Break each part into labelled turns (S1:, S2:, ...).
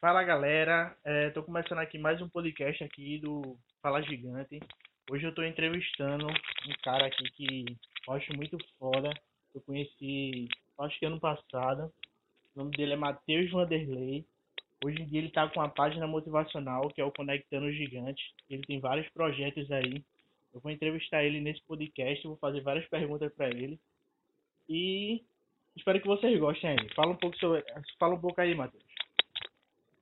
S1: Fala galera, estou começando aqui mais um podcast aqui do Fala Gigante. Hoje eu estou entrevistando um cara aqui que eu acho muito foda. Eu conheci, acho que ano passado. O nome dele é Matheus Vanderlei. Hoje em dia ele está com uma página motivacional que é o Conectando Gigante. Ele tem vários projetos aí. Eu vou entrevistar ele nesse podcast, vou fazer várias perguntas para ele. E espero que vocês gostem aí. Fala um pouco sobre, fala um pouco aí, Matheus.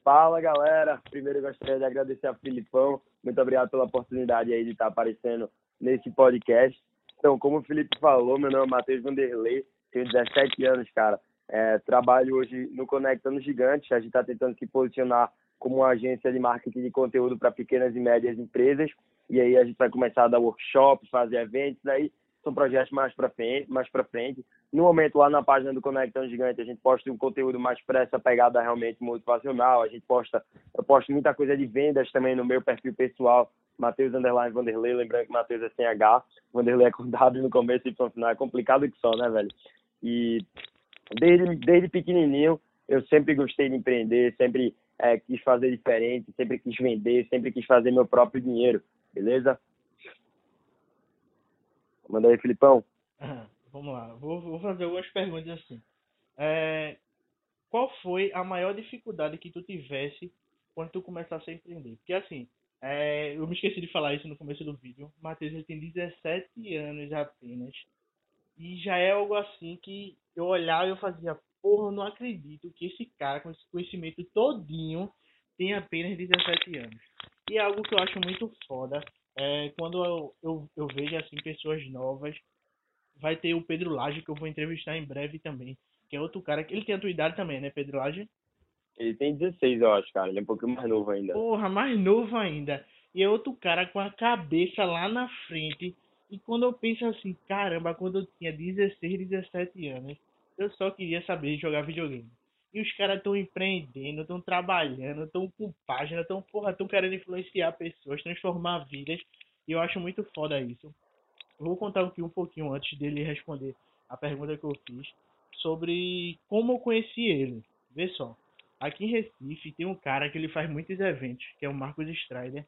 S2: Fala galera, primeiro gostaria de agradecer a Filipão, muito obrigado pela oportunidade aí de estar aparecendo nesse podcast. Então, como o Felipe falou, meu nome é Matheus Vanderlei, tenho 17 anos, cara. É, trabalho hoje no Conectando Gigantes, a gente está tentando se posicionar como uma agência de marketing de conteúdo para pequenas e médias empresas. E aí a gente vai começar a dar workshops, fazer eventos, aí são projetos mais para frente, mais para frente. No momento lá na página do Conectando Gigante a gente posta um conteúdo mais para essa pegada realmente motivacional. A gente posta, eu posto muita coisa de vendas também no meu perfil pessoal, Matheus Underline Vanderlei, lembrando que Matheus é sem H, Vanderlei é com W no começo e no final, é complicado que só, né, velho? E desde, desde pequenininho eu sempre gostei de empreender, sempre é, quis fazer diferente, sempre quis vender, sempre quis fazer meu próprio dinheiro, beleza? Manda aí, Filipão.
S1: Vamos lá, vou, vou fazer algumas perguntas assim. É, qual foi a maior dificuldade que tu tivesse quando tu começasse a empreender? Porque assim, é, eu me esqueci de falar isso no começo do vídeo. O Matheus ele tem 17 anos apenas. E já é algo assim que eu olhava e eu fazia, porra, não acredito que esse cara com esse conhecimento todinho tem apenas 17 anos. E é algo que eu acho muito foda. É, quando eu, eu, eu vejo assim pessoas novas vai ter o Pedro Lage, que eu vou entrevistar em breve também. Que é outro cara que ele tem a tua idade também, né, Pedro Lage?
S2: Ele tem 16, eu acho, cara. Ele é um pouquinho mais novo ainda.
S1: Porra, mais novo ainda. E é outro cara com a cabeça lá na frente. E quando eu penso assim, caramba, quando eu tinha 16, 17 anos, eu só queria saber jogar videogame. E os caras estão empreendendo, estão trabalhando, estão com página, estão porra, estão querendo influenciar pessoas, transformar vidas. E eu acho muito foda isso. Vou contar aqui um pouquinho antes dele responder a pergunta que eu fiz sobre como eu conheci ele. Vê só. Aqui em Recife tem um cara que ele faz muitos eventos, que é o Marcos Strider.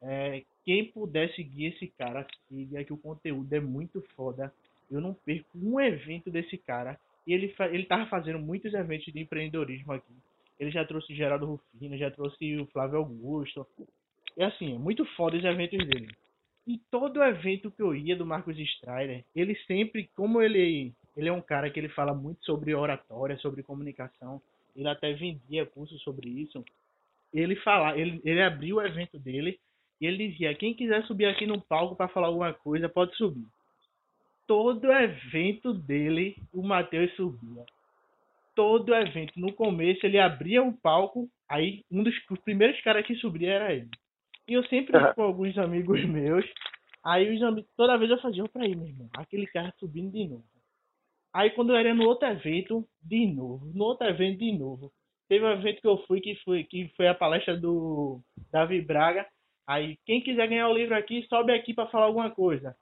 S1: É, quem puder seguir esse cara, siga que o conteúdo é muito foda. Eu não perco um evento desse cara. E ele, ele tava fazendo muitos eventos de empreendedorismo aqui. Ele já trouxe Geraldo Rufino, já trouxe o Flávio Augusto. E assim, é muito foda os eventos dele. E todo evento que eu ia do Marcos Strider, ele sempre, como ele, ele é um cara que ele fala muito sobre oratória, sobre comunicação, ele até vendia cursos sobre isso. Ele fala, ele, ele abriu o evento dele e ele dizia: quem quiser subir aqui no palco para falar alguma coisa, pode subir. Todo evento dele, o Matheus subia. Todo evento. No começo, ele abria um palco, aí um dos os primeiros caras que subia era ele. E eu sempre ia com alguns amigos meus. Aí os amigos, toda vez eu fazia, pra aí, meu irmão, aquele cara subindo de novo. Aí quando eu era no outro evento, de novo. No outro evento, de novo. Teve um evento que eu fui, que foi, que foi a palestra do Davi Braga. Aí, quem quiser ganhar o livro aqui, sobe aqui para falar alguma coisa.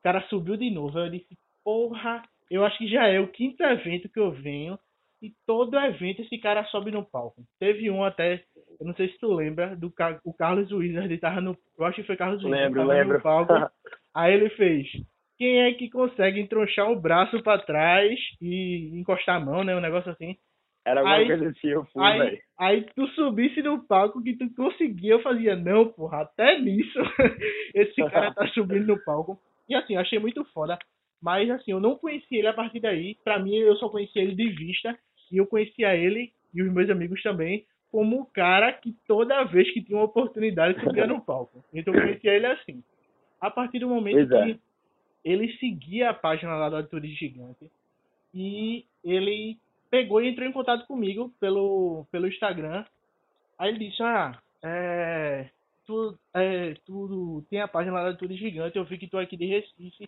S1: O cara subiu de novo. Eu disse, porra, eu acho que já é o quinto evento que eu venho. E todo evento esse cara sobe no palco. Teve um até eu não sei se tu lembra do o Carlos Wizard tava no. Eu acho que foi Carlos Wizard.
S2: Lembro, lembro.
S1: No palco, aí ele fez. Quem é que consegue entronchar o braço para trás e encostar a mão, né? Um negócio assim.
S2: Era alguma aí, coisa assim, eu fui,
S1: aí, aí tu subisse no palco que tu conseguia, eu fazia, não, porra, até nisso esse cara tá subindo no palco. E assim, eu achei muito foda. Mas assim, eu não conhecia ele a partir daí. Pra mim, eu só conhecia ele de vista. E eu conhecia ele e os meus amigos também como o cara que toda vez que tinha uma oportunidade subia no palco. Então eu conhecia ele assim. A partir do momento
S2: pois
S1: que é. ele seguia a página lá do Atitude Gigante e ele pegou e entrou em contato comigo pelo, pelo Instagram. Aí ele disse, ah, é, tu, é, tu tem a página lá da Atitude Gigante, eu vi que tu é aqui de Recife,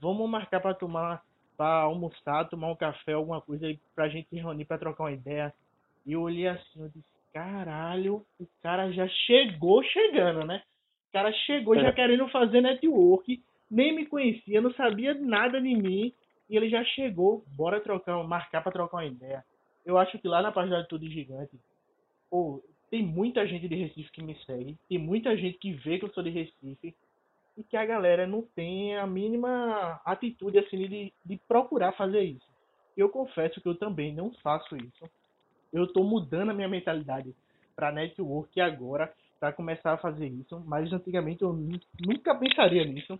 S1: vamos marcar para tomar, para almoçar, tomar um café, alguma coisa aí pra gente se reunir para trocar uma ideia e eu olhei assim, eu disse, caralho, o cara já chegou chegando, né? O cara chegou já é. querendo fazer network, nem me conhecia, não sabia nada de mim, e ele já chegou, bora trocar, marcar para trocar uma ideia. Eu acho que lá na página de Tudo Gigante, pô, tem muita gente de Recife que me segue, tem muita gente que vê que eu sou de Recife e que a galera não tem a mínima atitude assim de, de procurar fazer isso. Eu confesso que eu também não faço isso. Eu estou mudando a minha mentalidade para network agora para começar a fazer isso, mas antigamente eu nunca pensaria nisso.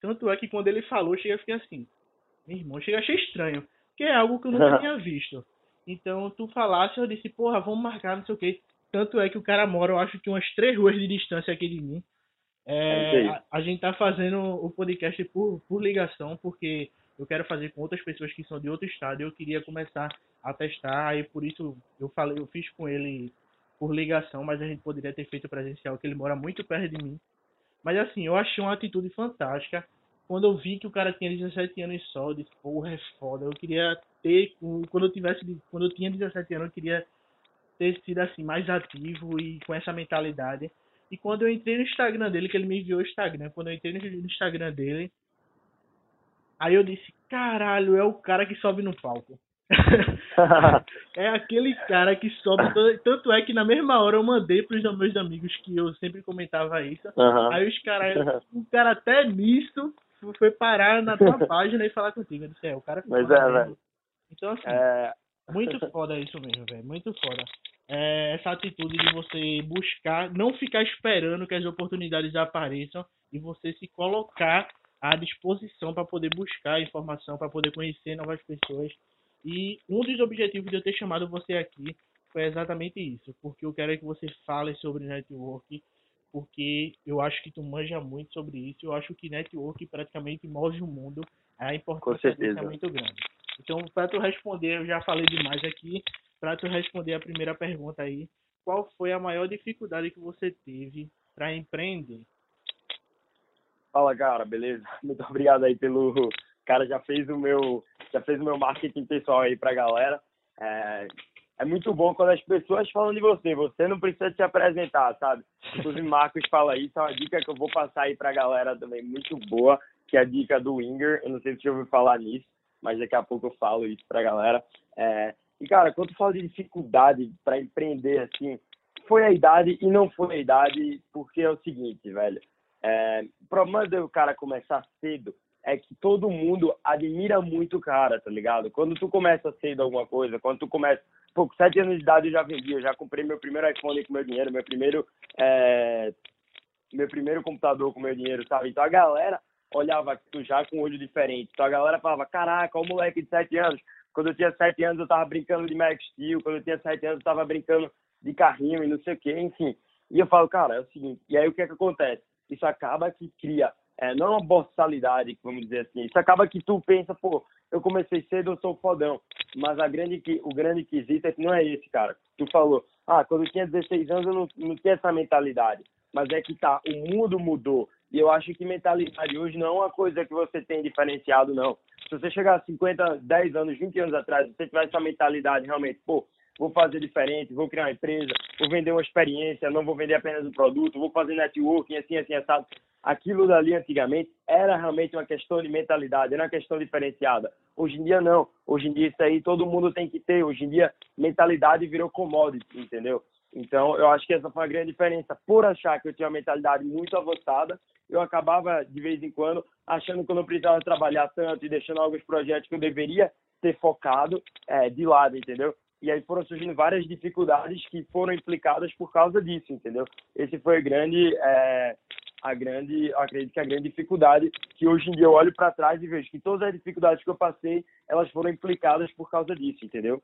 S1: Tanto é que quando ele falou, chega a ficar assim, meu irmão, chega a achei estranho, que é algo que eu nunca tinha visto. Então tu falasse, eu disse, porra, vamos marcar, não sei o que. Tanto é que o cara mora, eu acho que umas três ruas de distância aqui de mim. É, a, a, gente tá fazendo o podcast por, por ligação, porque eu quero fazer com outras pessoas que são de outro estado. Eu queria começar a testar, e por isso eu falei, eu fiz com ele por ligação, mas a gente poderia ter feito presencial, que ele mora muito perto de mim. Mas assim, eu achei uma atitude fantástica. Quando eu vi que o cara tinha 17 anos só, eu disse, porra, é foda. Eu queria ter, quando eu tivesse, quando eu tinha 17 anos, eu queria ter sido assim mais ativo e com essa mentalidade. E quando eu entrei no Instagram dele, que ele me enviou o Instagram, quando eu entrei no Instagram dele, aí eu disse, caralho, é o cara que sobe no palco. é aquele cara que sobe. Tanto é que na mesma hora eu mandei pros meus amigos que eu sempre comentava isso. Uhum. Aí os caras, o cara até nisso foi parar na tua página e falar contigo. Eu disse, é, o cara
S2: Mas é, velho.
S1: Então assim, é... muito foda isso mesmo, velho. Muito foda. É, essa atitude de você buscar, não ficar esperando que as oportunidades apareçam e você se colocar à disposição para poder buscar informação, para poder conhecer novas pessoas e um dos objetivos de eu ter chamado você aqui foi exatamente isso, porque eu quero que você fale sobre network, porque eu acho que tu manja muito sobre isso, eu acho que network praticamente move o mundo, a importância é muito grande. Então, para tu responder, eu já falei demais aqui, para tu responder a primeira pergunta aí, qual foi a maior dificuldade que você teve para empreender?
S2: Fala, cara, beleza? Muito obrigado aí pelo cara já fez o meu já fez o meu marketing pessoal aí pra galera. É, é muito bom quando as pessoas falam de você, você não precisa se apresentar, sabe? Inclusive, Marcos fala isso, é uma dica que eu vou passar aí pra galera também, muito boa, que é a dica do Winger. Eu não sei se você ouviu falar nisso, mas daqui a pouco eu falo isso pra galera. É, e, cara, quando tu fala de dificuldade para empreender, assim, foi a idade e não foi a idade, porque é o seguinte, velho. É, o problema do cara começar cedo é que todo mundo admira muito o cara, tá ligado? Quando tu começa cedo alguma coisa, quando tu começa. Pô, com sete anos de idade eu já vendi, eu já comprei meu primeiro iPhone com meu dinheiro, meu primeiro. É, meu primeiro computador com meu dinheiro, sabe? Então a galera olhava já com um olho diferente. Então a galera falava: caraca, o moleque de sete anos. Quando eu tinha sete anos eu tava brincando de Max Steel, quando eu tinha sete anos eu tava brincando de carrinho e não sei o quê, enfim. E eu falo, cara, é o seguinte, e aí o que é que acontece? Isso acaba que cria é, não é uma boçalidade, vamos dizer assim. Isso acaba que tu pensa, pô, eu comecei cedo, eu sou fodão. Mas a grande, o grande quesito é que não é esse, cara. Tu falou, ah, quando eu tinha 16 anos eu não, não tinha essa mentalidade. Mas é que tá, o mundo mudou. E eu acho que mentalidade hoje não é uma coisa que você tem diferenciado, não. Se você chegar a 50, 10 anos, 20 anos atrás, você tiver essa mentalidade realmente, pô, vou fazer diferente, vou criar uma empresa, vou vender uma experiência, não vou vender apenas um produto, vou fazer networking, assim, assim, assado. Aquilo dali antigamente era realmente uma questão de mentalidade, era uma questão diferenciada. Hoje em dia não. Hoje em dia isso aí todo mundo tem que ter. Hoje em dia mentalidade virou commodity, entendeu? Então eu acho que essa foi a grande diferença. Por achar que eu tinha uma mentalidade muito avançada, eu acabava de vez em quando achando que eu não precisava trabalhar tanto e deixando alguns projetos que eu deveria ter focado é, de lado, entendeu? e aí foram surgindo várias dificuldades que foram implicadas por causa disso, entendeu? Esse foi a grande, é, a grande, acredito que a grande dificuldade que hoje em dia eu olho para trás e vejo que todas as dificuldades que eu passei, elas foram implicadas por causa disso, entendeu?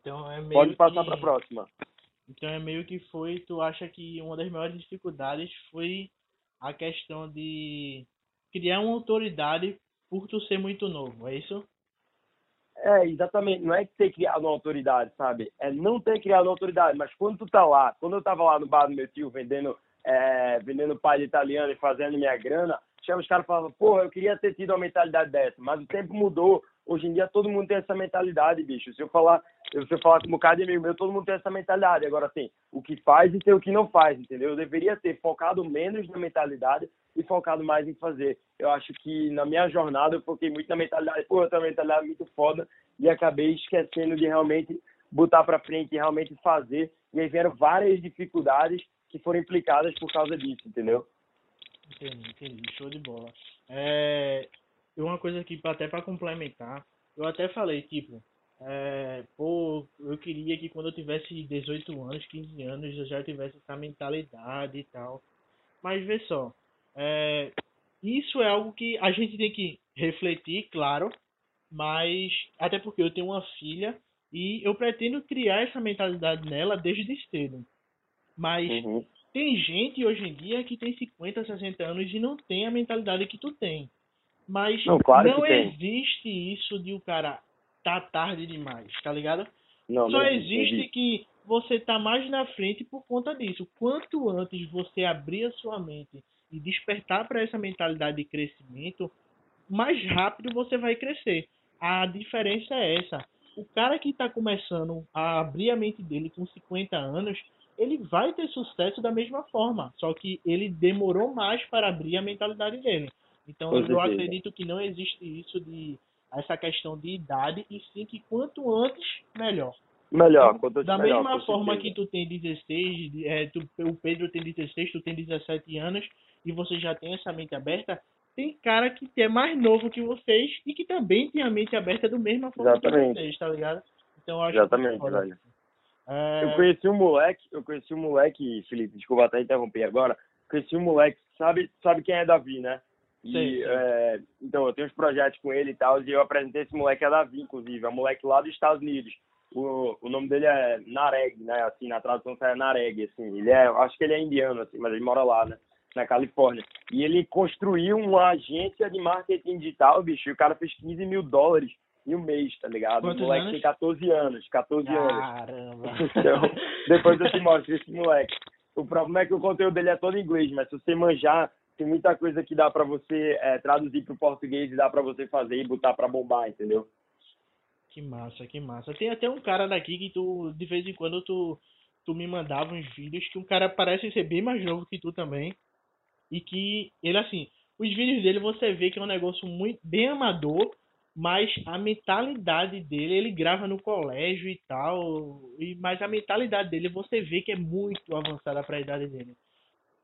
S1: Então é meio
S2: Pode passar
S1: que...
S2: para a próxima.
S1: Então é meio que foi, tu acha que uma das maiores dificuldades foi a questão de criar uma autoridade por tu ser muito novo, é isso?
S2: É, exatamente. Não é ter criado uma autoridade, sabe? É não ter criado uma autoridade. Mas quando tu tá lá, quando eu tava lá no bar do meu tio vendendo, é, vendendo de italiano e fazendo minha grana, chama os caras falavam, porra, eu queria ter tido uma mentalidade dessa. Mas o tempo mudou. Hoje em dia todo mundo tem essa mentalidade, bicho. Se eu falar, eu falar com um bocado de amigo meu, todo mundo tem essa mentalidade. Agora, assim, o que faz e tem o que não faz, entendeu? Eu deveria ter focado menos na mentalidade e focado mais em fazer. Eu acho que na minha jornada eu foquei muito na mentalidade, pô, eu tenho uma mentalidade muito foda e acabei esquecendo de realmente botar para frente e realmente fazer. E aí vieram várias dificuldades que foram implicadas por causa disso, entendeu?
S1: Entendi, entendi. Show de bola. É, uma coisa aqui, até para complementar, eu até falei, tipo, é, pô, eu queria que quando eu tivesse 18 anos, 15 anos, eu já tivesse essa mentalidade e tal. Mas vê só, é, isso é algo que a gente tem que refletir, claro, mas até porque eu tenho uma filha e eu pretendo criar essa mentalidade nela desde cedo. Mas uhum. tem gente hoje em dia que tem 50, 60 anos e não tem a mentalidade que tu tem. Mas não, claro não existe isso de o cara tá tarde demais, tá ligado? Não, Só não existe, que você tá mais na frente por conta disso. Quanto antes você abrir a sua mente e despertar para essa mentalidade de crescimento, mais rápido você vai crescer. A diferença é essa. O cara que está começando a abrir a mente dele com 50 anos, ele vai ter sucesso da mesma forma, só que ele demorou mais para abrir a mentalidade dele. Então eu acredito que não existe isso de essa questão de idade e sim que quanto antes melhor.
S2: Melhor,
S1: então, Da melhor, mesma forma que tu tem 16, é, tu, o Pedro tem 16, tu tem 17 anos e você já tem essa mente aberta, tem cara que é mais novo que vocês e que também tem a mente aberta do mesma forma Exatamente. que vocês, tá ligado?
S2: Então acho Exatamente, que velho. É... Eu conheci um moleque, eu conheci um moleque, Felipe, desculpa até interromper agora. Conheci um moleque, sabe, sabe quem é Davi, né? E, sim, sim. É, então, eu tenho uns projetos com ele e tal, e eu apresentei esse moleque a Davi, inclusive, é um moleque lá dos Estados Unidos. O, o nome dele é Nareg, né? Assim, na tradução sai Nareg, assim. Ele é, acho que ele é indiano, assim, mas ele mora lá, né? Na Califórnia. E ele construiu uma agência de marketing digital, bicho, e o cara fez 15 mil dólares em um mês, tá ligado?
S1: Quantos
S2: o moleque
S1: anos?
S2: tem 14 anos, 14
S1: Caramba.
S2: anos. Então, depois eu te mostro esse moleque. O problema é que o conteúdo dele é todo em inglês, mas se você manjar tem muita coisa que dá para você é, traduzir para o português e dá para você fazer e botar para bombar, entendeu?
S1: Que massa, que massa. Tem até um cara daqui que tu, de vez em quando, tu, tu me mandava uns vídeos que um cara parece ser bem mais novo que tu também. E que ele, assim, os vídeos dele você vê que é um negócio muito bem amador, mas a mentalidade dele, ele grava no colégio e tal, e, mas a mentalidade dele você vê que é muito avançada para a idade dele.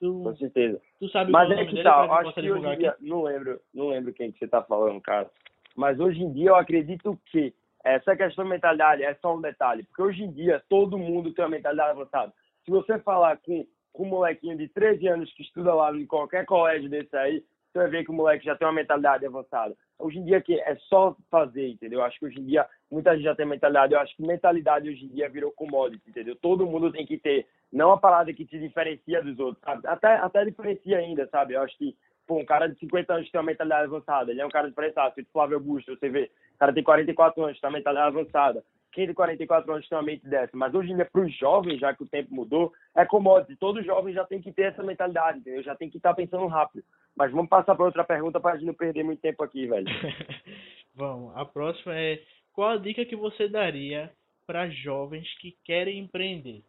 S2: Tu, Com certeza.
S1: Tu sabe
S2: Mas é que tá, acho que hoje em dia, não lembro, não lembro quem que você tá falando, cara. Mas hoje em dia eu acredito que essa questão de mentalidade é só um detalhe, porque hoje em dia todo mundo tem uma mentalidade avançada. Se você falar com, com um molequinho de 13 anos que estuda lá em qualquer colégio desse aí, você vai ver que o moleque já tem uma mentalidade avançada. Hoje em dia que é só fazer, entendeu? Acho que hoje em dia muita gente já tem mentalidade. Eu acho que mentalidade hoje em dia virou commodity, entendeu? Todo mundo tem que ter, não a parada que te diferencia dos outros, sabe? Até, até diferencia ainda, sabe? Eu acho que, pô, um cara de 50 anos tem uma mentalidade avançada, ele é um cara diferenciado. Tipo Flávio Augusto, você vê, o cara tem 44 anos, tem uma mentalidade avançada. Quem tem 44 anos tem uma mente dessa. Mas hoje em dia, para os jovens, já que o tempo mudou, é commodity. Todo jovem já tem que ter essa mentalidade, entendeu? Já tem que estar tá pensando rápido. Mas vamos passar para outra pergunta para a gente não perder muito tempo aqui, velho.
S1: vamos. A próxima é: qual a dica que você daria para jovens que querem empreender?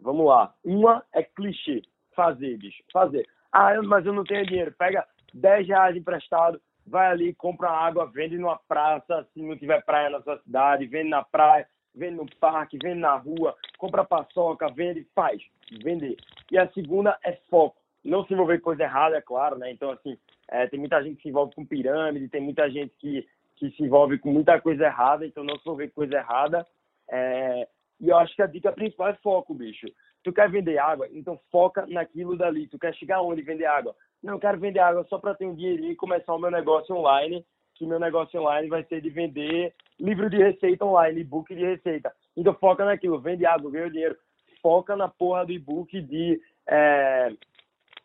S2: Vamos lá. Uma é clichê. Fazer, bicho. Fazer. Ah, mas eu não tenho dinheiro. Pega 10 reais emprestado, vai ali, compra água, vende numa praça, se não tiver praia na sua cidade, vende na praia, vende no parque, vende na rua, compra paçoca, vende, faz. Vender. E a segunda é foco não se envolver com coisa errada, é claro, né? Então, assim, é, tem muita gente que se envolve com pirâmide, tem muita gente que, que se envolve com muita coisa errada, então não se envolver com coisa errada. É, e eu acho que a dica principal é foco, bicho. Tu quer vender água? Então foca naquilo dali. Tu quer chegar onde vender água? Não, eu quero vender água só para ter um dinheirinho e começar o meu negócio online, que meu negócio online vai ser de vender livro de receita online, e-book de receita. Então foca naquilo, vende água, ganha dinheiro. Foca na porra do e-book de é,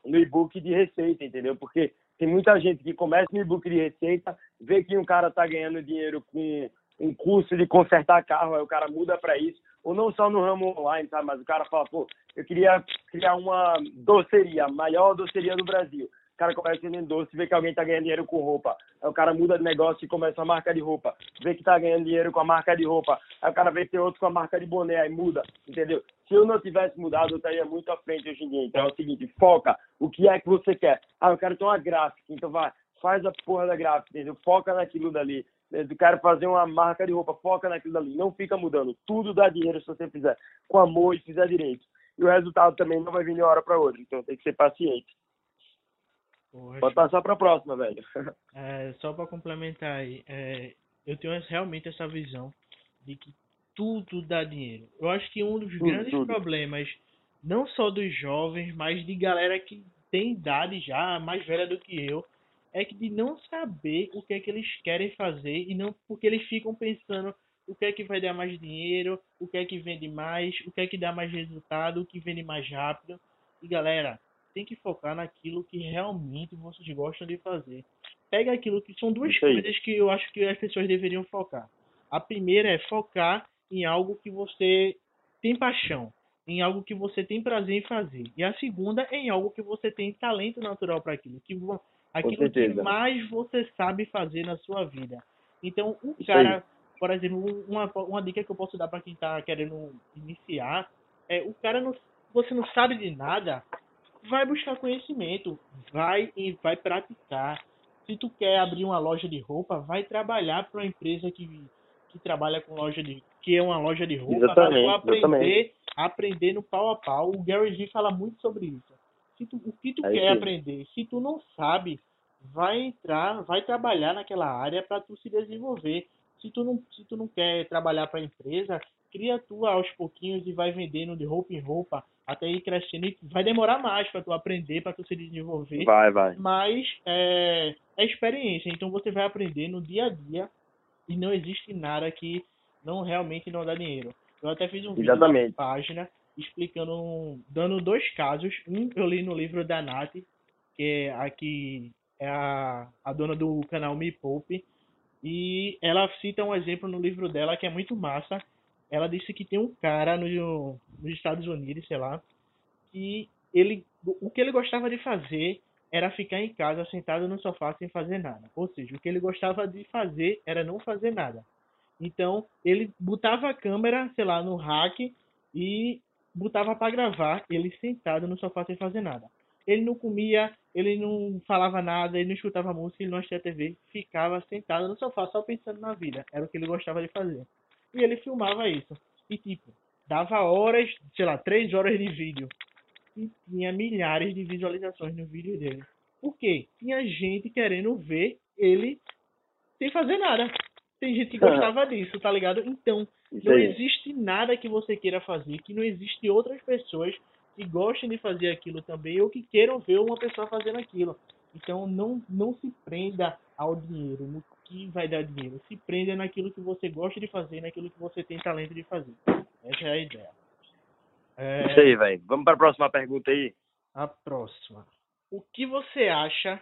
S2: no e-book de receita, entendeu? Porque tem muita gente que começa no e-book de receita, vê que um cara está ganhando dinheiro com um curso de consertar carro, aí o cara muda para isso, ou não só no ramo online, sabe? Mas o cara fala, pô, eu queria criar uma doceria, a maior doceria do Brasil o cara começa vendendo doce, vê que alguém está ganhando dinheiro com roupa. Aí o cara muda de negócio e começa a marca de roupa. Vê que está ganhando dinheiro com a marca de roupa. Aí o cara vê que tem outro com a marca de boné, aí muda, entendeu? Se eu não tivesse mudado, eu estaria muito à frente hoje em dia. Então é o seguinte, foca. O que é que você quer? Ah, eu quero ter uma gráfica. Então vai, faz a porra da gráfica, entendeu? Foca naquilo dali. do cara fazer uma marca de roupa, foca naquilo ali, não fica mudando. Tudo dá dinheiro se você fizer com amor e fizer direito. E o resultado também não vai vir de uma hora para outra, então tem que ser paciente. Poxa. Pode passar para a próxima, velho.
S1: É, só para complementar aí, é, eu tenho realmente essa visão de que tudo dá dinheiro. Eu acho que um dos tudo, grandes tudo. problemas, não só dos jovens, mas de galera que tem idade já, mais velha do que eu, é que de não saber o que é que eles querem fazer e não porque eles ficam pensando o que é que vai dar mais dinheiro, o que é que vende mais, o que é que dá mais resultado, o que vende mais rápido. E galera, tem que focar naquilo que realmente vocês gostam de fazer. Pega aquilo que são duas coisas que eu acho que as pessoas deveriam focar. A primeira é focar em algo que você tem paixão, em algo que você tem prazer em fazer. E a segunda é em algo que você tem talento natural para aquilo, que aquilo que mais você sabe fazer na sua vida. Então, o Isso cara, por exemplo, uma, uma dica que eu posso dar para quem está querendo iniciar é o cara não, você não sabe de nada, vai buscar conhecimento, vai e vai praticar. Se tu quer abrir uma loja de roupa, vai trabalhar para uma empresa que, que trabalha com loja de que é uma loja de roupa,
S2: exatamente,
S1: vai aprender,
S2: exatamente.
S1: aprender no pau a pau. O Gary Vee fala muito sobre isso. Se tu, o que tu é quer sim. aprender, se tu não sabe, vai entrar, vai trabalhar naquela área para tu se desenvolver. Se tu não, se tu não quer trabalhar para a empresa, cria tu aos pouquinhos e vai vendendo de roupa em roupa até ir crescendo. E vai demorar mais para tu aprender, para tu se desenvolver.
S2: Vai, vai.
S1: Mas é, é experiência. Então você vai aprender no dia a dia e não existe nada que não realmente não dá dinheiro. Eu até fiz um vídeo
S2: Exatamente.
S1: na página explicando, dando dois casos. Um eu li no livro da Nath, que é aqui é a, a dona do canal Me Poupe, e ela cita um exemplo no livro dela que é muito massa. Ela disse que tem um cara no, nos Estados Unidos, sei lá, que ele, o que ele gostava de fazer era ficar em casa sentado no sofá sem fazer nada. Ou seja, o que ele gostava de fazer era não fazer nada. Então, ele botava a câmera, sei lá, no rack e botava para gravar ele sentado no sofá sem fazer nada. Ele não comia, ele não falava nada, ele não escutava música, ele não assistia TV, ficava sentado no sofá só pensando na vida. Era o que ele gostava de fazer. E ele filmava isso. E tipo, dava horas, sei lá, três horas de vídeo. E tinha milhares de visualizações no vídeo dele. Por quê? Tinha gente querendo ver ele sem fazer nada. Tem gente que gostava disso, tá ligado? Então, não existe nada que você queira fazer, que não existe outras pessoas que gostem de fazer aquilo também ou que queiram ver uma pessoa fazendo aquilo. Então, não, não se prenda ao dinheiro, no que vai dar dinheiro. Se prenda naquilo que você gosta de fazer, naquilo que você tem talento de fazer. Essa é a ideia.
S2: É... Isso aí, velho. Vamos para a próxima pergunta aí.
S1: A próxima. O que você acha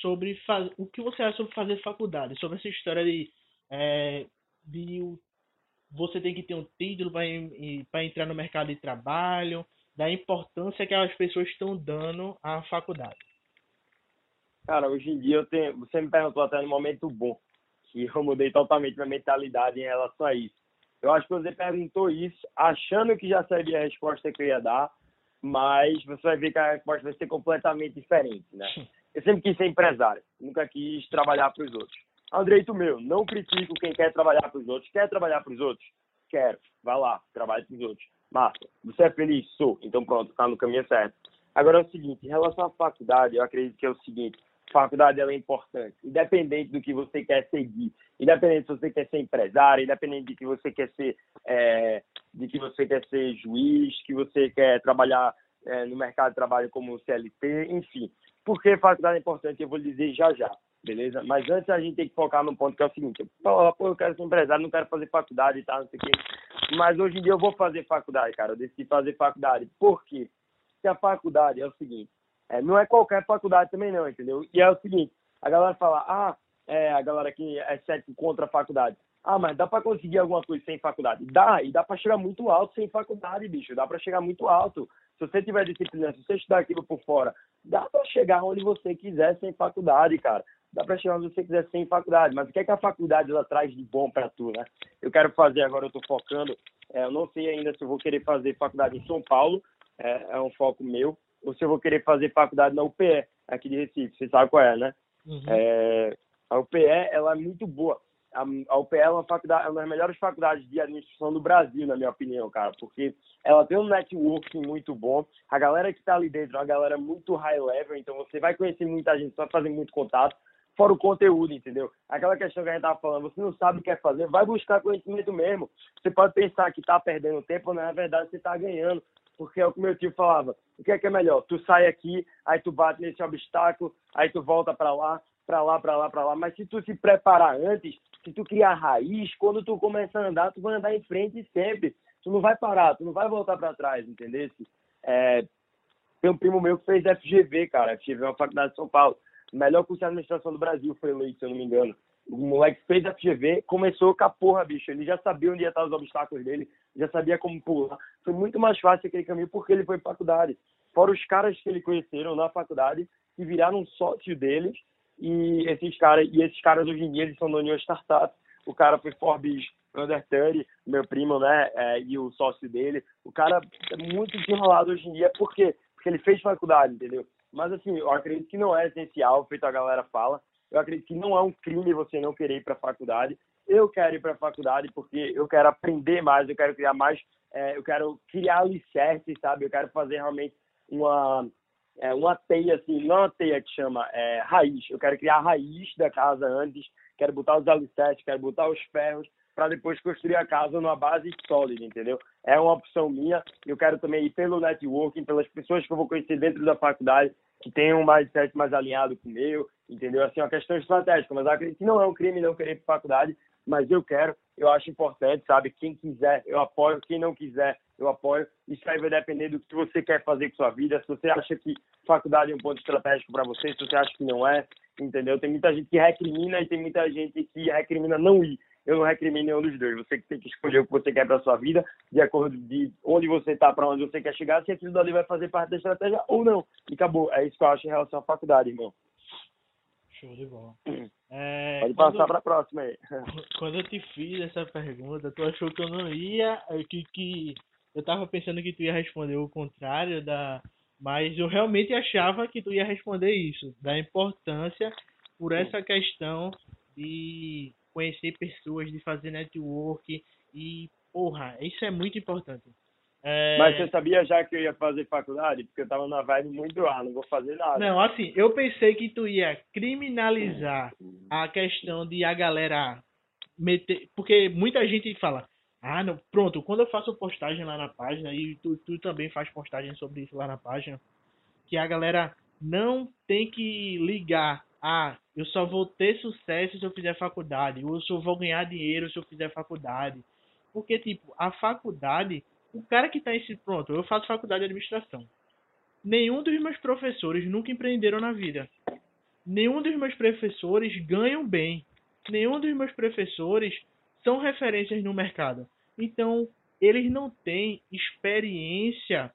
S1: sobre faz... o que você acha sobre fazer faculdade? Sobre essa história de é, de você tem que ter um título para entrar no mercado de trabalho, da importância que as pessoas estão dando à faculdade.
S2: Cara, hoje em dia eu tenho, você me perguntou até no momento bom, que eu mudei totalmente minha mentalidade em relação a isso. Eu acho que você perguntou isso achando que já sabia a resposta que eu ia dar, mas você vai ver que a resposta vai ser completamente diferente, né? Eu sempre quis ser empresário, nunca quis trabalhar para os outros. É um direito meu. Não critico quem quer trabalhar para os outros. Quer trabalhar para os outros? Quero. Vai lá, trabalhe para os outros. Marta, você é feliz? Sou. Então pronto, está no caminho certo. Agora é o seguinte, em relação à faculdade, eu acredito que é o seguinte, faculdade ela é importante, independente do que você quer seguir, independente se você quer ser empresário, independente de que você quer ser, é, de que você quer ser juiz, que você quer trabalhar é, no mercado de trabalho como CLT, enfim. Por que faculdade é importante? Eu vou lhe dizer já já beleza? Mas antes a gente tem que focar num ponto que é o seguinte, pô, eu quero ser empresário, não quero fazer faculdade e tal, não sei o quê. Mas hoje em dia eu vou fazer faculdade, cara. Eu decidi fazer faculdade. Por quê? Porque a faculdade é o seguinte, é, não é qualquer faculdade também não, entendeu? E é o seguinte, a galera fala, ah, é, a galera que é cético contra a faculdade. Ah, mas dá para conseguir alguma coisa sem faculdade? Dá, e dá para chegar muito alto sem faculdade, bicho. Dá para chegar muito alto. Se você tiver disciplina, se você estudar aquilo por fora, dá para chegar onde você quiser sem faculdade, cara dá para chegar onde você quiser sem faculdade, mas o que é que a faculdade ela traz de bom para tu, né? Eu quero fazer agora, eu estou focando, é, eu não sei ainda se eu vou querer fazer faculdade em São Paulo, é, é, um foco meu, ou se eu vou querer fazer faculdade na UPE, aqui de Recife, você sabe qual é, né? Uhum. É, a UPE, ela é muito boa. a, a UPE é uma, faculdade, é uma das melhores faculdades de administração do Brasil, na minha opinião, cara, porque ela tem um networking muito bom. A galera que está ali dentro é uma galera muito high level, então você vai conhecer muita gente, vai fazer muito contato, fora o conteúdo, entendeu? Aquela questão que a gente estava falando, você não sabe o que quer fazer, vai buscar conhecimento mesmo. Você pode pensar que está perdendo tempo, mas na verdade você está ganhando porque é o que meu tio falava. O que é que é melhor? Tu sai aqui, aí tu bate nesse obstáculo, aí tu volta para lá, para lá, para lá, para lá. Mas se tu se preparar antes, se tu criar raiz, quando tu começa a andar, tu vai andar em frente sempre. Tu não vai parar, tu não vai voltar para trás, entendeu? É, tem um primo meu que fez FGV, cara. FGV é uma faculdade de São Paulo. melhor curso de administração do Brasil foi eleito, se eu não me engano. O moleque fez FGV, começou com a porra, bicho. Ele já sabia onde ia estar os obstáculos dele, já sabia como pular. Foi muito mais fácil aquele caminho porque ele foi para faculdade. Fora os caras que ele conheceram na faculdade, que viraram sócio deles e esses caras, e esses caras hoje em dia eles são de uma startup. O cara foi Forbes Under 30, meu primo, né? É, e o sócio dele. O cara é muito desenrolado hoje em dia, por quê? Porque ele fez faculdade, entendeu? Mas assim, eu acredito que não é essencial, feito a galera fala. Eu acredito que não é um crime você não querer ir para a faculdade. Eu quero ir para a faculdade porque eu quero aprender mais, eu quero criar mais, é, eu quero criar alicerces, sabe? Eu quero fazer realmente uma é, uma teia, assim, não uma teia que chama é, raiz. Eu quero criar a raiz da casa antes, quero botar os alicerces, quero botar os ferros, para depois construir a casa numa base sólida, entendeu? É uma opção minha. Eu quero também ir pelo networking, pelas pessoas que eu vou conhecer dentro da faculdade, que tenham um mindset mais alinhado com o meu, entendeu? Assim, é uma questão estratégica, mas acredito que não é um crime não querer ir para faculdade, mas eu quero, eu acho importante, sabe? Quem quiser, eu apoio, quem não quiser, eu apoio. Isso aí vai depender do que você quer fazer com sua vida. Se você acha que faculdade é um ponto estratégico para você, se você acha que não é, entendeu? Tem muita gente que recrimina e tem muita gente que recrimina não ir. Eu não recrimino nenhum dos dois. Você tem que escolher o que você quer para sua vida, de acordo de onde você está, para onde você quer chegar, se aquilo dali vai fazer parte da estratégia ou não. E acabou. É isso que eu acho em relação à faculdade, irmão.
S1: Show de bola. É,
S2: Pode passar para a próxima aí.
S1: Quando eu te fiz essa pergunta, tu achou que eu não ia, que, que eu tava pensando que tu ia responder o contrário da, mas eu realmente achava que tu ia responder isso, da importância por essa questão de conhecer pessoas, de fazer network e porra, isso é muito importante.
S2: É... Mas você sabia já que eu ia fazer faculdade? Porque eu tava na vibe muito, ah, não vou fazer nada.
S1: Não, assim, eu pensei que tu ia criminalizar a questão de a galera meter. Porque muita gente fala, ah, não, pronto, quando eu faço postagem lá na página, e tu, tu também faz postagem sobre isso lá na página, que a galera não tem que ligar, ah, eu só vou ter sucesso se eu fizer faculdade, ou eu só vou ganhar dinheiro se eu fizer faculdade. Porque, tipo, a faculdade, o cara que tá em si, pronto, eu faço faculdade de administração. Nenhum dos meus professores nunca empreenderam na vida. Nenhum dos meus professores ganham bem. Nenhum dos meus professores são referências no mercado. Então, eles não têm experiência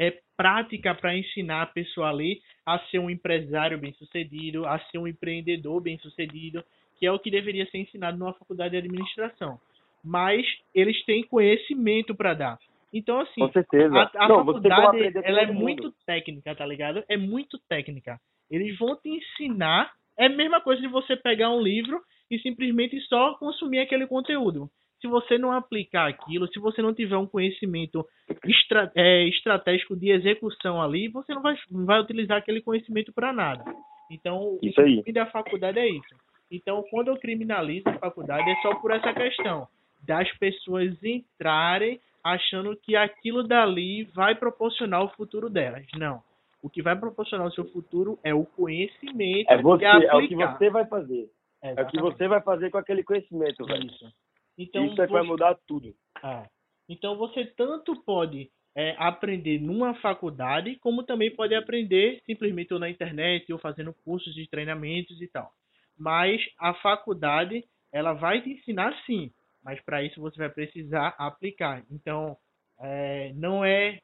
S1: é, prática para ensinar a pessoa ali a ser um empresário bem-sucedido, a ser um empreendedor bem-sucedido, que é o que deveria ser ensinado numa faculdade de administração. Mas eles têm conhecimento para dar. Então, assim,
S2: Com certeza.
S1: a, a não, faculdade ela é mundo. muito técnica, tá ligado? É muito técnica. Eles vão te ensinar. É a mesma coisa de você pegar um livro e simplesmente só consumir aquele conteúdo se você não aplicar aquilo, se você não tiver um conhecimento estra é, estratégico de execução ali, você não vai, não vai utilizar aquele conhecimento para nada. Então,
S2: isso aí.
S1: o fim da faculdade é isso. Então, quando eu criminalizo a faculdade, é só por essa questão das pessoas entrarem achando que aquilo dali vai proporcionar o futuro delas. Não. O que vai proporcionar o seu futuro é o conhecimento.
S2: É você, é o que você vai fazer. É, é o que você vai fazer com aquele conhecimento, velho. Isso. Então, Isso é você... vai mudar tudo.
S1: Ah. Então você tanto pode é, aprender numa faculdade, como também pode aprender simplesmente ou na internet ou fazendo cursos de treinamentos e tal. Mas a faculdade, ela vai te ensinar sim, mas para isso você vai precisar aplicar. Então, é, não é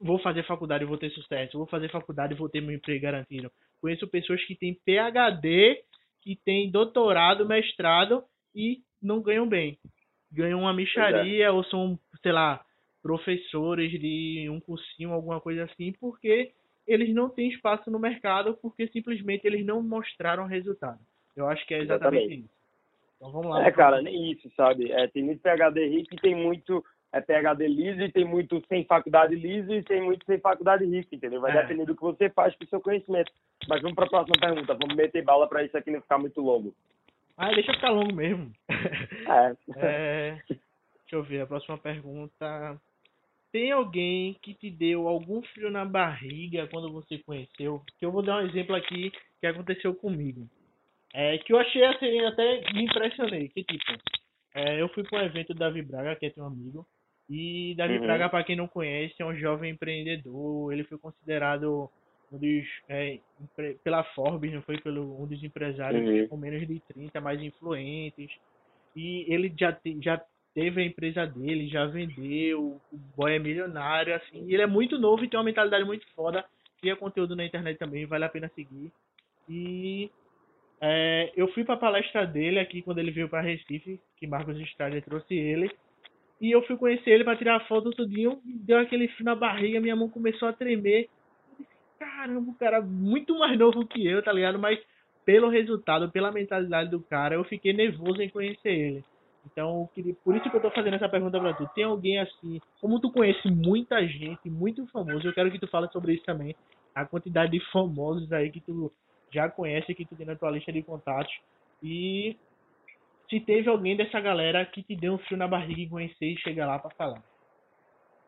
S1: vou fazer faculdade e vou ter sucesso, vou fazer faculdade e vou ter meu emprego garantido. Conheço pessoas que têm PhD, que têm doutorado, mestrado e não ganham bem. Ganham uma micharia é. ou são, sei lá, professores de um cursinho, alguma coisa assim, porque eles não têm espaço no mercado, porque simplesmente eles não mostraram resultado. Eu acho que é exatamente, exatamente. isso. Então vamos lá.
S2: É, cara, nem isso, sabe? É, tem muito PHD rico e tem muito é, PHD liso e tem muito sem faculdade liso e tem muito sem faculdade rico, entendeu? Vai
S1: É.
S2: depender do que você faz com o seu conhecimento. Mas vamos para a próxima pergunta. Vamos meter bala para isso aqui não ficar muito longo.
S1: Ah, deixa ficar longo mesmo.
S2: É.
S1: É, deixa eu ver, a próxima pergunta. Tem alguém que te deu algum frio na barriga quando você conheceu? Que eu vou dar um exemplo aqui que aconteceu comigo. É, que eu achei assim, até me impressionei. Que tipo, é, eu fui para um evento do Davi Braga, que é teu amigo. E Davi
S2: Uhum.
S1: Braga, para quem não conhece, é um jovem empreendedor. Ele foi considerado um dos, é, pela Forbes, não foi pelo um dos empresários
S2: Uhum.
S1: com menos de 30 mais influentes. E ele já, te- já teve a empresa dele, já vendeu, o boy é milionário, assim. E ele é muito novo e tem uma mentalidade muito foda. Cria conteúdo na internet também, vale a pena seguir. E é, eu fui pra palestra dele aqui quando ele veio pra Recife, que Marcos Estrada trouxe ele. E eu fui conhecer ele pra tirar foto tudinho, deu aquele frio na barriga, minha mão começou a tremer. Caramba, o cara muito mais novo que eu, tá ligado? Mas pelo resultado, pela mentalidade do cara, eu fiquei nervoso em conhecer ele. Então, por isso que eu tô fazendo essa pergunta pra tu. Tem alguém assim, como tu conhece muita gente, muito famoso, eu quero que tu fale sobre isso também. A quantidade de famosos aí que tu já conhece, que tu tem na tua lista de contatos. E se teve alguém dessa galera que te deu um frio na barriga em conhecer e chega lá pra falar.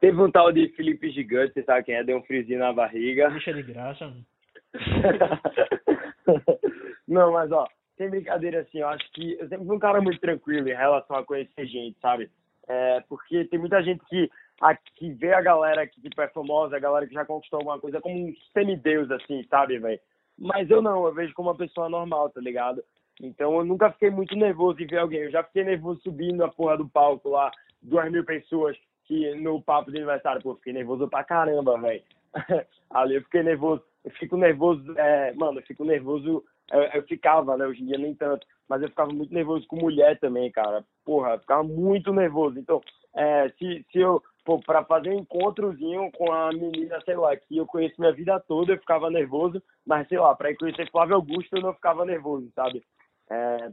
S2: Teve um tal de Felipe Gigante, você sabe quem é? Deu um friozinho na barriga.
S1: Deixa de graça, mano.
S2: Não, mas ó, sem brincadeira assim, eu acho que eu sempre fui um cara muito tranquilo em relação a conhecer gente, sabe? É, porque tem muita gente que, a, que vê a galera que tipo, é famosa, a galera que já conquistou alguma coisa como um semideus, assim, sabe, velho? Mas eu não, eu vejo como uma pessoa normal, tá ligado? Então eu nunca fiquei muito nervoso em ver alguém. Eu já fiquei nervoso subindo a porra do palco lá, duas mil pessoas que no papo de aniversário, pô, fiquei nervoso pra caramba, velho. Ali eu fiquei nervoso. Eu fico nervoso, é, mano, eu fico nervoso. Eu, eu ficava, né? Hoje em dia nem tanto. Mas eu ficava muito nervoso com mulher também, cara. Porra, eu ficava muito nervoso. Então, é, se, se eu, pô, pra fazer um encontrozinho com a menina, sei lá, que eu conheço minha vida toda, eu ficava nervoso. Mas, sei lá, pra conhecer Flávio Augusto, eu não ficava nervoso, sabe? É,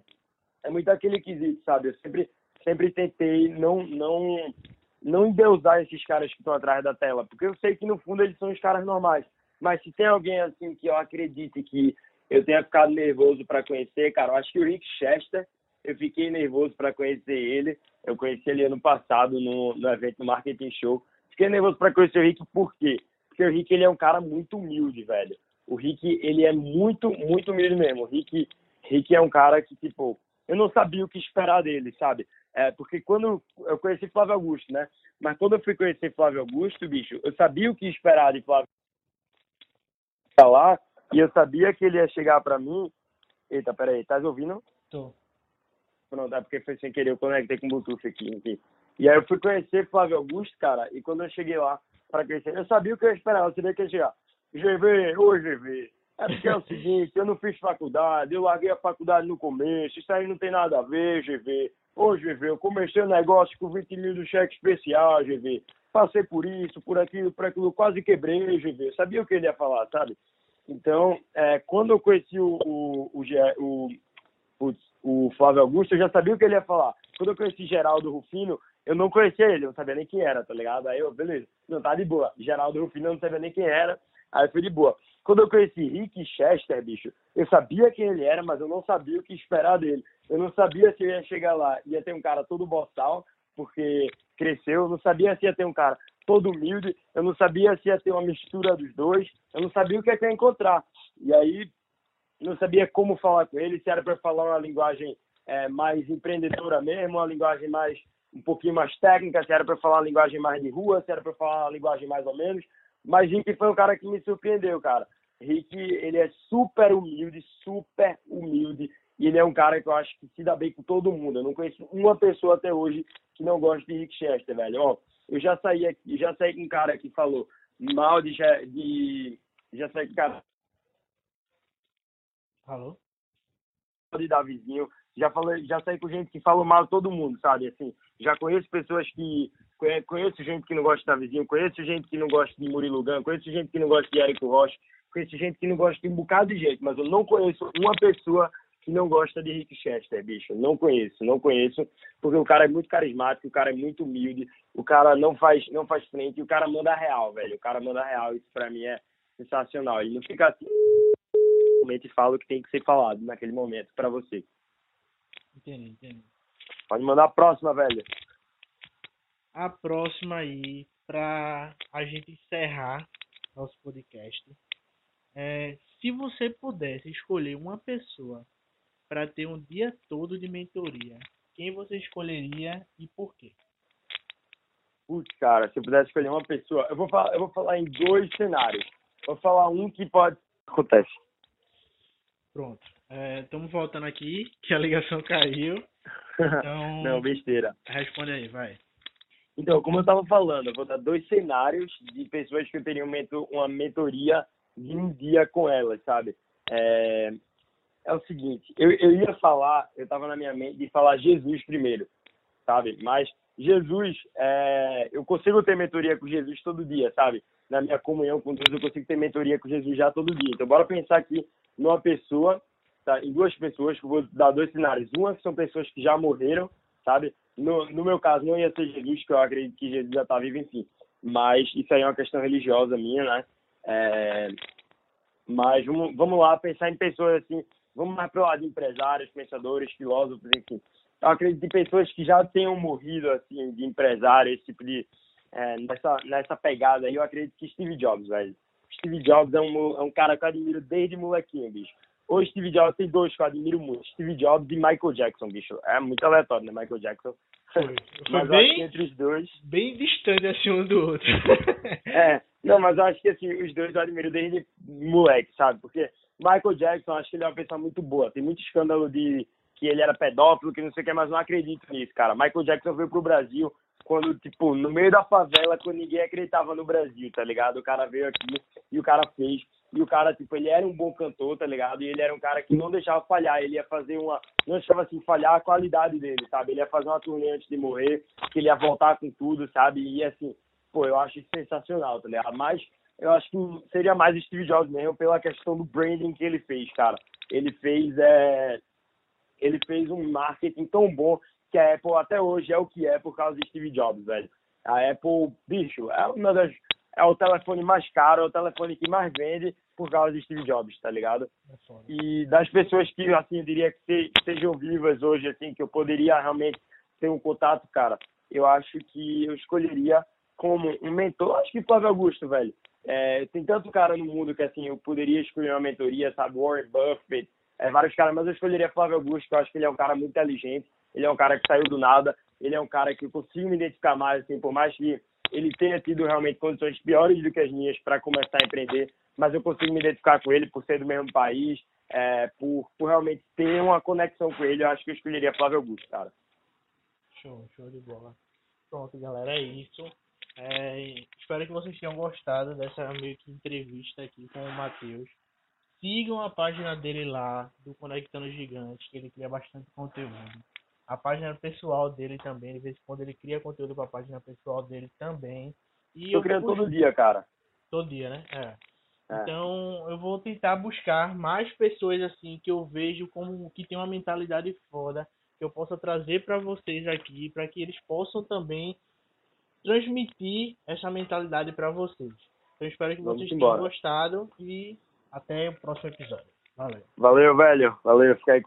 S2: é muito aquele quesito, sabe? Eu sempre, sempre tentei não, não, não endeusar esses caras que estão atrás da tela, porque eu sei que no fundo eles são os caras normais. Mas se tem alguém assim que eu acredite que eu tenha ficado nervoso para conhecer, cara, eu acho que o Rick Chester, eu fiquei nervoso para conhecer ele. Eu conheci ele ano passado no, no evento Marketing Show. Fiquei nervoso para conhecer o Rick, por quê? Porque o Rick ele é um cara muito humilde, velho. O Rick, ele é muito, muito humilde mesmo. O Rick, Rick é um cara que, tipo, eu não sabia o que esperar dele, sabe? É, porque quando eu conheci Flávio Augusto, né? Mas quando eu fui conhecer Flávio Augusto, bicho, eu sabia o que esperar de Flávio lá e eu sabia que ele ia chegar pra mim. Eita, peraí, tá ouvindo?
S1: Tô.
S2: Pronto, é porque foi sem querer, eu conectei com o Bluetooth aqui, enfim. E aí eu fui conhecer Flávio Augusto, cara, e quando eu cheguei lá pra conhecer, eu sabia o que eu ia esperar, eu sabia que ia chegar. GV, ô GV, é porque é o seguinte, eu não fiz faculdade, eu larguei a faculdade no começo, isso aí não tem nada a ver, GV. Ô GV, eu comecei um negócio com 20 mil do cheque especial, GV. Passei por isso, por aquilo, por aquilo, quase quebrei, GV. Sabia o que ele ia falar, sabe? Então, é, quando eu conheci o, o, o, o, o, o Flávio Augusto, eu já sabia o que ele ia falar. Quando eu conheci Geraldo Rufino, eu não conhecia ele, eu não sabia nem quem era, tá ligado? Aí eu, beleza, não, tá de boa. Geraldo Rufino, eu não sabia nem quem era, aí foi de boa. Quando eu conheci Rick Chester, bicho, eu sabia quem ele era, mas eu não sabia o que esperar dele. Eu não sabia se eu ia chegar lá e ia ter um cara todo boçal, porque cresceu, eu não sabia se ia ter um cara todo humilde, eu não sabia se ia ter uma mistura dos dois, eu não sabia o que é ia encontrar. E aí, não sabia como falar com ele, se era para falar uma linguagem é, mais empreendedora mesmo, uma linguagem mais um pouquinho mais técnica, se era para falar uma linguagem mais de rua, se era para falar uma linguagem mais ou menos. Mas Rick foi um cara que me surpreendeu, cara. Rick, ele é super humilde, super humilde, e ele é um cara que eu acho que se dá bem com todo mundo. Eu não conheço uma pessoa até hoje que não gosta de Rick Chester, velho. Ó, eu já saí aqui, já saí com um cara que falou mal de, de já saí com um cara
S1: Alô?
S2: de Davizinho, já falei, já saí com gente que fala mal de todo mundo, sabe? Assim, já conheço pessoas que conheço gente que não gosta de Davizinho, conheço gente que não gosta de Murilo Gun, conheço gente que não gosta de Érico Rocha, conheço gente que não gosta de um bocado de gente, mas eu não conheço uma pessoa que não gosta de Rick Chester, bicho. Não conheço, não conheço, porque o cara é muito carismático, o cara é muito humilde, o cara não faz, não faz frente, e o cara manda real, velho. O cara manda real, isso pra mim é sensacional. Ele não fica assim, e fala o que tem que ser falado naquele momento para você.
S1: Entendi, entendi.
S2: Pode mandar a próxima, velho.
S1: A próxima aí, pra a gente encerrar nosso podcast. É, se você pudesse escolher uma pessoa para ter um dia todo de mentoria, quem você escolheria e por quê?
S2: Putz, cara, se eu pudesse escolher uma pessoa, eu vou falar, eu vou falar em dois cenários. Vou falar um que pode acontece.
S1: Pronto. Estamos é, voltando aqui, que a ligação caiu. Então,
S2: Não, besteira.
S1: Responde aí, vai.
S2: Então, como eu estava falando, eu vou dar dois cenários de pessoas que eu teria uma mentoria de um dia com elas, sabe? É, é o seguinte, eu, eu ia falar, eu estava na minha mente de falar Jesus primeiro, sabe? Mas Jesus, é, eu consigo ter mentoria com Jesus todo dia, sabe? Na minha comunhão com Deus, eu consigo ter mentoria com Jesus já todo dia. Então, bora pensar aqui numa pessoa, tá? em duas pessoas, que eu vou dar dois cenários. Uma que são pessoas que já morreram, sabe? No, no meu caso, não ia ser Jesus, que eu acredito que Jesus já está vivo, enfim. Mas isso aí é uma questão religiosa minha, né? É, mas vamos, vamos lá pensar em pessoas assim, vamos mais para o lado de empresários, pensadores, filósofos, enfim. Eu acredito em pessoas que já tenham morrido, assim, de empresário, esse tipo de. É, nessa, nessa pegada aí, eu acredito que Steve Jobs, velho. Steve Jobs é um, é um cara que eu admiro desde molequinho, bicho. O Steve Jobs tem dois que eu admiro muito. Steve Jobs e Michael Jackson, bicho. É muito aleatório, né? Michael Jackson.
S1: Foi. Foi bem, entre os dois. Bem distante assim um do outro.
S2: é, não, mas eu acho que assim, os dois eu admiro desde moleque, sabe? Porque Michael Jackson, acho que ele é uma pessoa muito boa. Tem muito escândalo de que ele era pedófilo, que não sei o que, mas não acredito nisso, cara. Michael Jackson veio pro Brasil quando, tipo, no meio da favela, quando ninguém acreditava no Brasil, tá ligado? O cara veio aqui e o cara fez. E o cara, tipo, ele era um bom cantor, tá ligado? E ele era um cara que não deixava falhar. Ele ia fazer uma. Não deixava, assim, falhar a qualidade dele, sabe? Ele ia fazer uma turnê antes de morrer, que ele ia voltar com tudo, sabe? E, assim, pô, eu acho sensacional, tá ligado? Mas eu acho que seria mais Steve Jobs mesmo pela questão do branding que ele fez, cara. Ele fez, é... ele fez um marketing tão bom que a Apple até hoje é o que é por causa de Steve Jobs, velho. A Apple, bicho, é uma das é o telefone mais caro, é o telefone que mais vende por causa de Steve Jobs, tá ligado? É e das pessoas que, assim, eu diria que estejam vivas hoje, assim, que eu poderia realmente ter um contato, cara, eu acho que eu escolheria como um mentor, acho que Flávio Augusto, velho. É, tem tanto cara no mundo que, assim, eu poderia escolher uma mentoria, sabe? Warren Buffett, é, vários caras, mas eu escolheria Flávio Augusto, que eu acho que ele é um cara muito inteligente, ele é um cara que saiu do nada, ele é um cara que eu consigo me identificar mais, assim, por mais que ele tenha tido realmente condições piores do que as minhas para começar a empreender, mas eu consigo me identificar com ele por ser do mesmo país, é, por, por realmente ter uma conexão com ele, eu acho que eu escolheria Flávio Augusto, cara.
S1: Show, show de bola. Pronto, galera, é isso. É, espero que vocês tenham gostado dessa meio que entrevista aqui com o Matheus. Sigam a página dele lá, do Conectando Gigantes, que ele cria bastante conteúdo. A página pessoal dele também, de vez em quando ele cria conteúdo para a página pessoal dele também.
S2: E eu criando todo dia, cara.
S1: Todo dia, né? É. é. Então eu vou tentar buscar mais pessoas assim que eu vejo como que tem uma mentalidade foda que eu possa trazer para vocês aqui, para que eles possam também transmitir essa mentalidade para vocês. Então espero que Vamos vocês embora. tenham gostado e até o próximo episódio. Valeu.
S2: Valeu, velho. Valeu. Fica aí com